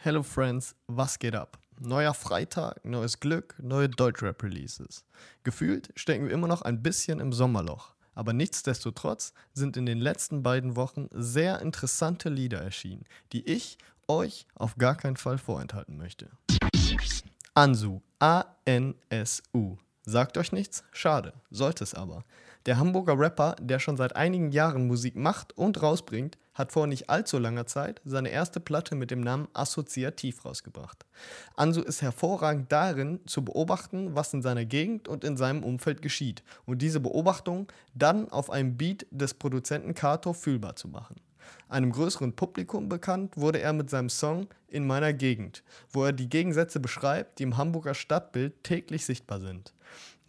Hello Friends, was geht ab? Neuer Freitag, neues Glück, neue Deutschrap-Releases. Gefühlt stecken wir immer noch ein bisschen im Sommerloch. Aber nichtsdestotrotz sind in den letzten beiden Wochen sehr interessante Lieder erschienen, die ich euch auf gar keinen Fall vorenthalten möchte. Ansu, A-N-S-U. Sagt euch nichts? Schade, sollte es aber. Der Hamburger Rapper, der schon seit einigen Jahren Musik macht und rausbringt, hat vor nicht allzu langer Zeit seine erste Platte mit dem Namen Assoziativ rausgebracht. Ansu ist hervorragend darin, zu beobachten, was in seiner Gegend und in seinem Umfeld geschieht und diese Beobachtung dann auf einem Beat des Produzenten Kato fühlbar zu machen. Einem größeren Publikum bekannt wurde er mit seinem Song In meiner Gegend, wo er die Gegensätze beschreibt, die im Hamburger Stadtbild täglich sichtbar sind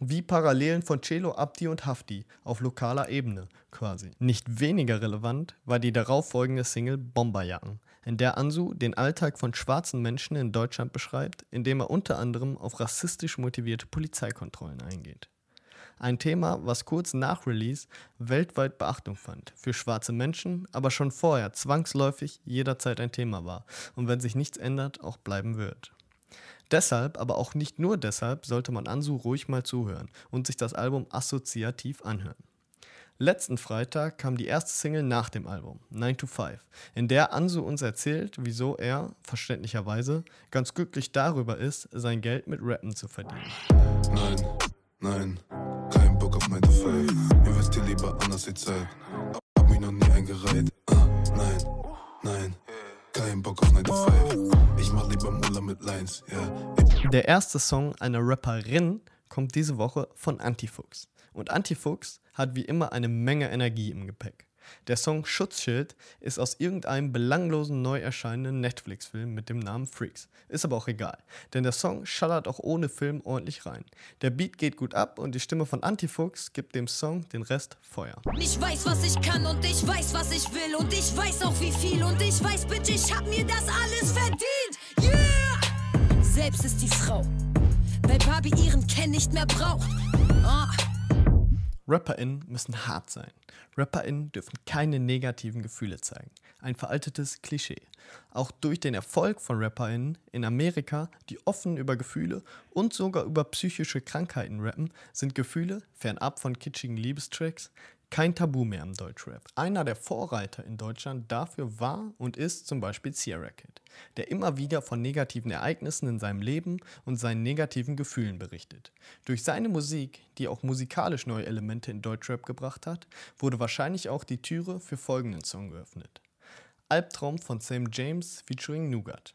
wie Parallelen von Celo, Abdi und Hafti auf lokaler Ebene quasi. Nicht weniger relevant war die darauffolgende Single Bomberjacken, in der Ansu den Alltag von schwarzen Menschen in Deutschland beschreibt, indem er unter anderem auf rassistisch motivierte Polizeikontrollen eingeht. Ein Thema, was kurz nach Release weltweit Beachtung fand, für schwarze Menschen, aber schon vorher zwangsläufig jederzeit ein Thema war und wenn sich nichts ändert, auch bleiben wird. Deshalb, aber auch nicht nur deshalb, sollte man Ansu ruhig mal zuhören und sich das Album assoziativ anhören. Letzten Freitag kam die erste Single nach dem Album, 9 to 5, in der Ansu uns erzählt, wieso er, verständlicherweise, ganz glücklich darüber ist, sein Geld mit Rappen zu verdienen. Nein, nein, kein Bock auf 9 to 5. Investier lieber anders die Zeit. Hab mich noch nie eingereiht. Der erste Song einer Rapperin kommt diese Woche von Antifuchs. Und Antifuchs hat wie immer eine Menge Energie im Gepäck. Der Song Schutzschild ist aus irgendeinem belanglosen neu erscheinenden Netflix-Film mit dem Namen Freaks. Ist aber auch egal, denn der Song schallert auch ohne Film ordentlich rein. Der Beat geht gut ab und die Stimme von Antifuchs gibt dem Song den Rest Feuer. Ich weiß, was ich kann und ich weiß, was ich will und ich weiß auch wie viel und ich weiß, bitte, ich hab mir das alles verdient. Selbst ist die Frau, weil Barbie ihren Ken nicht mehr braucht. Oh. RapperInnen müssen hart sein. RapperInnen dürfen keine negativen Gefühle zeigen. Ein veraltetes Klischee. Auch durch den Erfolg von RapperInnen in Amerika, die offen über Gefühle und sogar über psychische Krankheiten rappen, sind Gefühle, fernab von kitschigen Liebestracks, kein Tabu mehr im Deutschrap. Einer der Vorreiter in Deutschland dafür war und ist zum Beispiel Sierra Kid, der immer wieder von negativen Ereignissen in seinem Leben und seinen negativen Gefühlen berichtet. Durch seine Musik, die auch musikalisch neue Elemente in Deutschrap gebracht hat, wurde wahrscheinlich auch die Türe für folgenden Song geöffnet. Albtraum von Sam James featuring Nougat.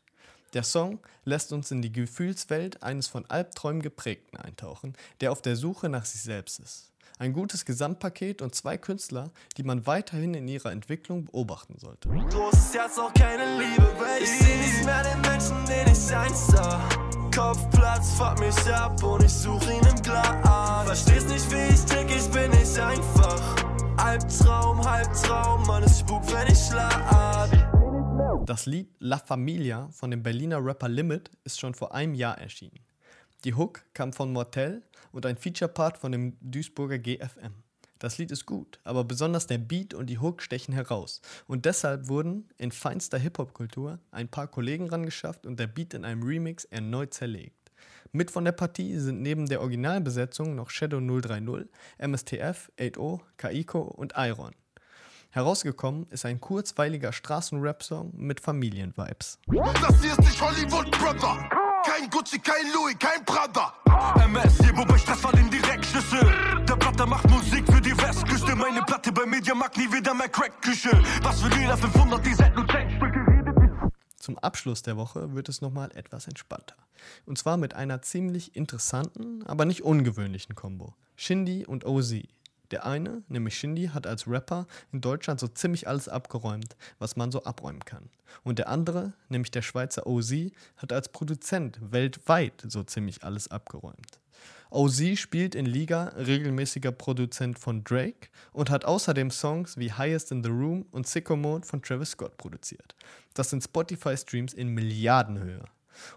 Der Song lässt uns in die Gefühlswelt eines von Albträumen geprägten eintauchen, der auf der Suche nach sich selbst ist ein gutes Gesamtpaket und zwei Künstler, die man weiterhin in ihrer Entwicklung beobachten sollte. Großes Herz, auch keine Liebe, Baby. Ich seh nicht mehr den Menschen, den ich einst sah. Kopfplatz, fuck mich ab und ich such ihn im Glas. Verstehst nicht, wie ich tick, ich bin nicht einfach. Albtraum, Halbtraum, man, es spukt, wenn ich schlaf. Das Lied La Familia von dem Berliner Rapper Limit ist schon vor einem Jahr erschienen. Die Hook kam von Mortel und ein Feature-Part von dem Duisburger GFM. Das Lied ist gut, aber besonders der Beat und die Hook stechen heraus. Und deshalb wurden in feinster Hip-Hop-Kultur ein paar Kollegen rangeschafft und der Beat in einem Remix erneut zerlegt. Mit von der Partie sind neben der Originalbesetzung noch Shadow 030, MSTF, 8O, Kaiko und Iron. Herausgekommen ist ein kurzweiliger Straßenrap-Song mit Familienvibes. Das hier ist nicht Hollywood, Brother. Kein Gucci, kein Louis, kein Prada. MS, hier, wobei Stress war den Direktschlüssel. Der Platte macht Musik für die Westküste. Meine Platte bei Media mag nie wieder mehr Crackküche. Was für Lila 500, die sind nur Zum Abschluss der Woche wird es nochmal etwas entspannter. Und zwar mit einer ziemlich interessanten, aber nicht ungewöhnlichen Kombo. Shindy und OZ. Der eine, nämlich Shindy, hat als Rapper in Deutschland so ziemlich alles abgeräumt, was man so abräumen kann. Und der andere, nämlich der Schweizer OZ, hat als Produzent weltweit so ziemlich alles abgeräumt. OZ spielt in Liga regelmäßiger Produzent von Drake und hat außerdem Songs wie Highest in the Room und Sicko Mode von Travis Scott produziert. Das sind Spotify-Streams in Milliardenhöhe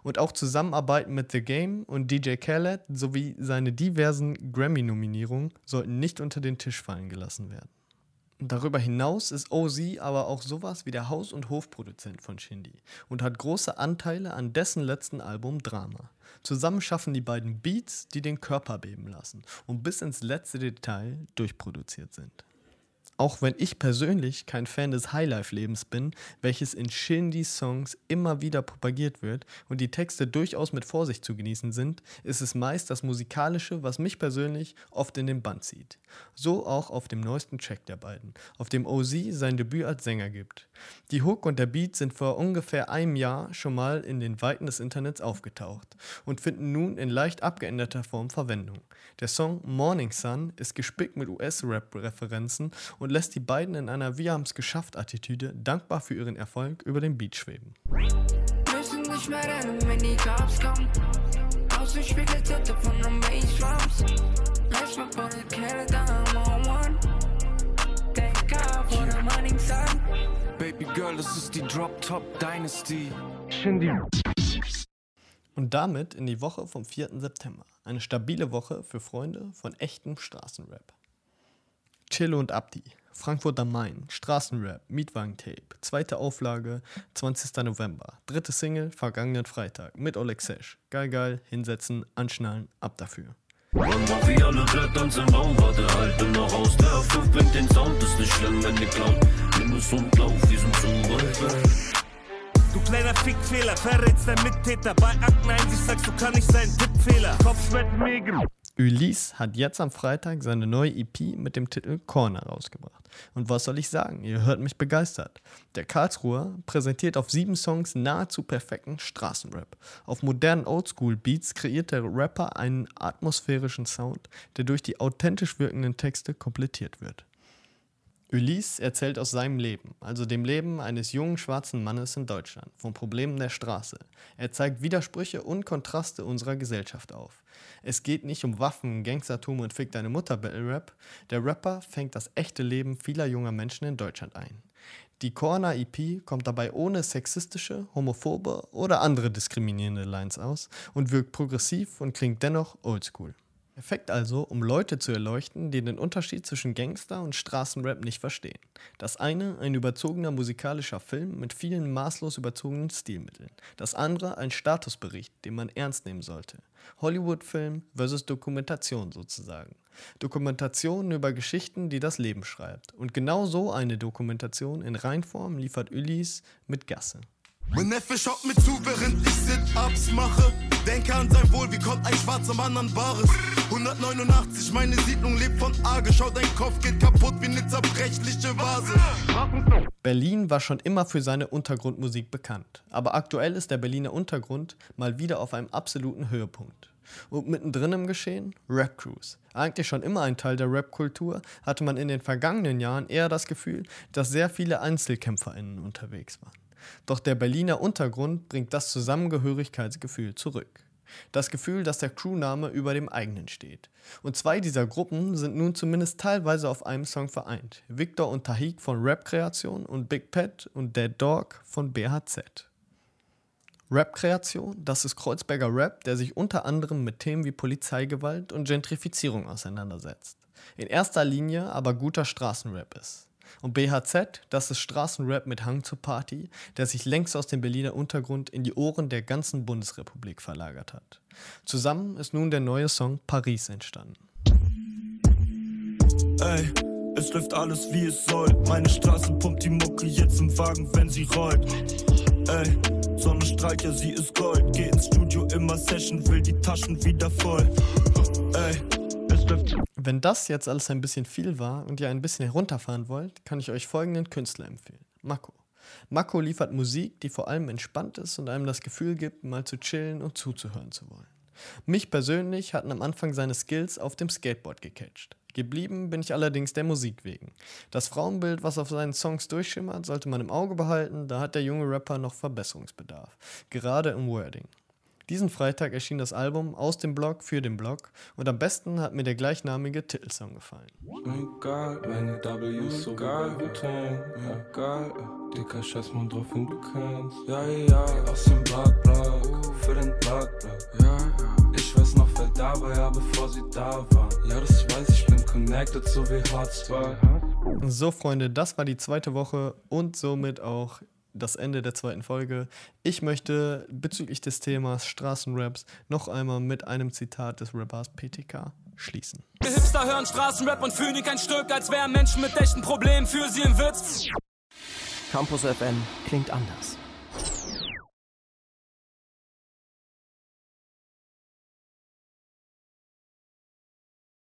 und auch Zusammenarbeiten mit The Game und DJ Khaled sowie seine diversen Grammy-Nominierungen sollten nicht unter den Tisch fallen gelassen werden. Darüber hinaus ist OZ aber auch sowas wie der Haus- und Hofproduzent von Shindy und hat große Anteile an dessen letzten Album Drama. Zusammen schaffen die beiden Beats, die den Körper beben lassen und bis ins letzte Detail durchproduziert sind. Auch wenn ich persönlich kein Fan des Highlife-Lebens bin, welches in Shindys Songs immer wieder propagiert wird und die Texte durchaus mit Vorsicht zu genießen sind, ist es meist das Musikalische, was mich persönlich oft in den Band zieht. So auch auf dem neuesten Track der beiden, auf dem OZ sein Debüt als Sänger gibt. Die Hook und der Beat sind vor ungefähr einem Jahr schon mal in den Weiten des Internets aufgetaucht und finden nun in leicht abgeänderter Form Verwendung. Der Song Morning Sun ist gespickt mit US-Rap-Referenzen und lässt die beiden in einer Wir haben's geschafft Attitüde dankbar für ihren Erfolg über den Beat schweben. Müssen nicht mehr rennen, wenn die Cops kommen. Außen spiegelt Titte von den Bassdrums. Lass mal vor der Kelle da am One. Thank God for the morning sun. Baby Girl, das ist die Drop Top Dynasty. Und damit in die Woche vom 4. September. Eine stabile Woche für Freunde von echtem Straßenrap. Chillo und Abdi, Frankfurt am Main, Straßenrap, Mietwagen-Tape, zweite Auflage, 20. November, dritte Single, vergangenen Freitag, mit Oleg Sesh. Geil, geil, hinsetzen, anschnallen, ab dafür. Und noch wie alle bleibt uns im Raum, warte halt, bin noch aus der F5 bringt den Sound, ist nicht schlimm, wenn ihr klaut. Nimm es und lauf, wir sind zu weit weg. Du kleiner Fickfehler, verrätst dein Mittäter. Bei Akteneinsicht sagst du, kann nicht sein, Tippfehler. Kopfschmerz mega. Ulysse hat jetzt am Freitag seine neue EP mit dem Titel Corner rausgebracht. Und was soll ich sagen? Ihr hört mich begeistert. Der Karlsruher präsentiert auf sieben Songs nahezu perfekten Straßenrap. Auf modernen Oldschool-Beats kreiert der Rapper einen atmosphärischen Sound, der durch die authentisch wirkenden Texte komplettiert wird. Ulysse erzählt aus seinem Leben, also dem Leben eines jungen schwarzen Mannes in Deutschland, von Problemen der Straße. Er zeigt Widersprüche und Kontraste unserer Gesellschaft auf. Es geht nicht um Waffen, Gangstertum und Fick deine Mutter Battle Rap. Der Rapper fängt das echte Leben vieler junger Menschen in Deutschland ein. Die Corner EP kommt dabei ohne sexistische, homophobe oder andere diskriminierende Lines aus und wirkt progressiv und klingt dennoch oldschool. Perfekt also, um Leute zu erleuchten, die den Unterschied zwischen Gangster und Straßenrap nicht verstehen. Das eine ein überzogener musikalischer Film mit vielen maßlos überzogenen Stilmitteln. Das andere ein Statusbericht, den man ernst nehmen sollte. Hollywood-Film versus Dokumentation sozusagen. Dokumentation über Geschichten, die das Leben schreibt. Und genau so eine Dokumentation in Reinform liefert Ulysse mit Gasse. Mein Neffe schaut mir zu, während ich Sit-Ups mache. Denke an sein Wohl, wie kommt ein schwarzer Mann an Bares? 189, meine Siedlung lebt von Arge. Schau, dein Kopf geht kaputt wie eine zerbrechliche Vase. Berlin war schon immer für seine Untergrundmusik bekannt. Aber aktuell ist der Berliner Untergrund mal wieder auf einem absoluten Höhepunkt. Und mittendrin im Geschehen Rap Crews. Eigentlich schon immer ein Teil der Rap-Kultur, hatte man in den vergangenen Jahren eher das Gefühl, dass sehr viele EinzelkämpferInnen unterwegs waren. Doch der Berliner Untergrund bringt das Zusammengehörigkeitsgefühl zurück. Das Gefühl, dass der Crewname über dem eigenen steht. Und zwei dieser Gruppen sind nun zumindest teilweise auf einem Song vereint. Victor und Tahik von Rap Kreation und Big Pet und Dead Dog von BHZ. Rap Kreation, das ist Kreuzberger Rap, der sich unter anderem mit Themen wie Polizeigewalt und Gentrifizierung auseinandersetzt. In erster Linie aber guter Straßenrap ist. Und BHZ, das ist Straßenrap mit Hang zur Party, der sich längst aus dem Berliner Untergrund in die Ohren der ganzen Bundesrepublik verlagert hat. Zusammen ist nun der neue Song Paris entstanden. Ey, es läuft alles wie es soll. Meine Straße pumpt die Mucke jetzt im Wagen, wenn sie rollt. Ey, Sonne ja, sie ist Gold. Geh ins Studio, immer Session, will die Taschen wieder voll. Ey, läuft. Wenn das jetzt alles ein bisschen viel war und ihr ein bisschen herunterfahren wollt, kann ich euch folgenden Künstler empfehlen. Mako. Mako liefert Musik, die vor allem entspannt ist und einem das Gefühl gibt, mal zu chillen und zuzuhören zu wollen. Mich persönlich hatten am Anfang seine Skills auf dem Skateboard gecatcht. Geblieben bin ich allerdings der Musik wegen. Das Frauenbild, was auf seinen Songs durchschimmert, sollte man im Auge behalten, da hat der junge Rapper noch Verbesserungsbedarf. Gerade im Wording. Diesen Freitag erschien das Album Aus dem Blog für den Blog und am besten hat mir der gleichnamige Titelsong gefallen. Egal, meine W ist so geil wie Ton, ja geil. Dicker, scheiß mal drauf, wenn du kannst. Ja, ja, aus dem Block, Block, für den Block, Block. Ja, ja. Ich weiß noch, wer da war, ja, bevor sie da waren. Ja, das weiß ich, bin connected, so wie Hotspot. So, Freunde, das war die zweite Woche und somit auch das Ende der zweiten Folge. Ich möchte bezüglich des Themas Straßenraps noch einmal mit einem Zitat des Rappers PTK schließen. Wir Hipster hören Straßenrap und fühlen kein Stück, als wären Menschen mit echten Problemen für sie ein Witz. Campus FM klingt anders.